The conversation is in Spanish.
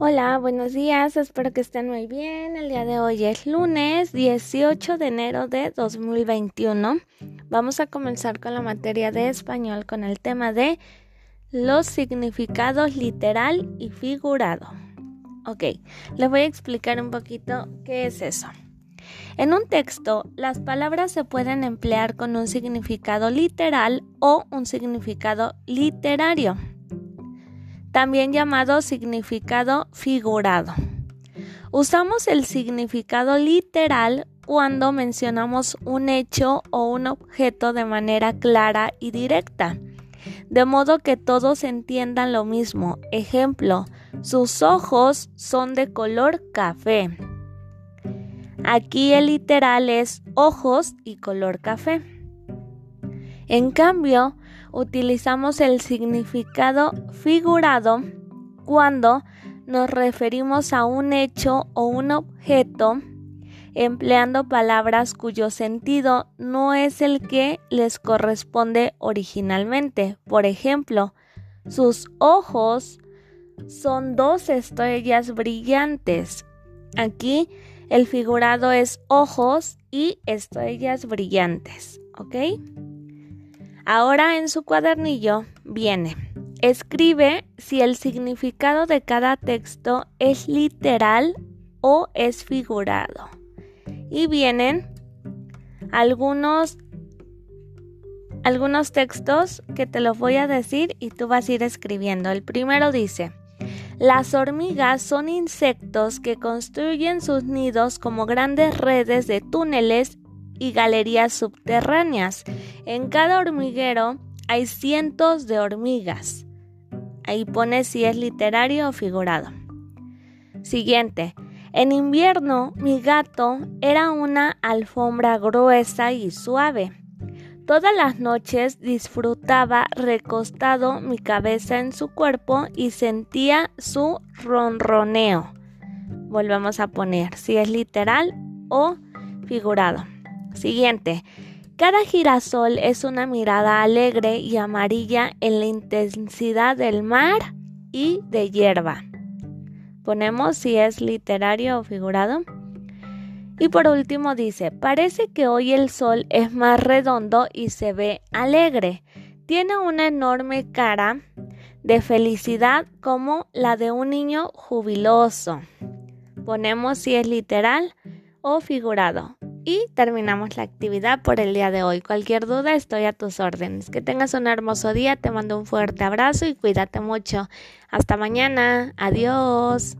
Hola, buenos días, espero que estén muy bien. El día de hoy es lunes 18 de enero de 2021. Vamos a comenzar con la materia de español con el tema de los significados literal y figurado. Ok, les voy a explicar un poquito qué es eso. En un texto, las palabras se pueden emplear con un significado literal o un significado literario también llamado significado figurado. Usamos el significado literal cuando mencionamos un hecho o un objeto de manera clara y directa, de modo que todos entiendan lo mismo. Ejemplo, sus ojos son de color café. Aquí el literal es ojos y color café. En cambio, utilizamos el significado figurado cuando nos referimos a un hecho o un objeto empleando palabras cuyo sentido no es el que les corresponde originalmente. Por ejemplo, sus ojos son dos estrellas brillantes. Aquí el figurado es ojos y estrellas brillantes, ¿ok? Ahora en su cuadernillo viene, escribe si el significado de cada texto es literal o es figurado. Y vienen algunos algunos textos que te los voy a decir y tú vas a ir escribiendo. El primero dice, las hormigas son insectos que construyen sus nidos como grandes redes de túneles y galerías subterráneas. En cada hormiguero hay cientos de hormigas. Ahí pone si es literario o figurado. Siguiente. En invierno mi gato era una alfombra gruesa y suave. Todas las noches disfrutaba recostado mi cabeza en su cuerpo y sentía su ronroneo. Volvemos a poner si es literal o figurado. Siguiente. Cada girasol es una mirada alegre y amarilla en la intensidad del mar y de hierba. Ponemos si es literario o figurado. Y por último dice, parece que hoy el sol es más redondo y se ve alegre. Tiene una enorme cara de felicidad como la de un niño jubiloso. Ponemos si es literal o figurado. Y terminamos la actividad por el día de hoy. Cualquier duda estoy a tus órdenes. Que tengas un hermoso día, te mando un fuerte abrazo y cuídate mucho. Hasta mañana. Adiós.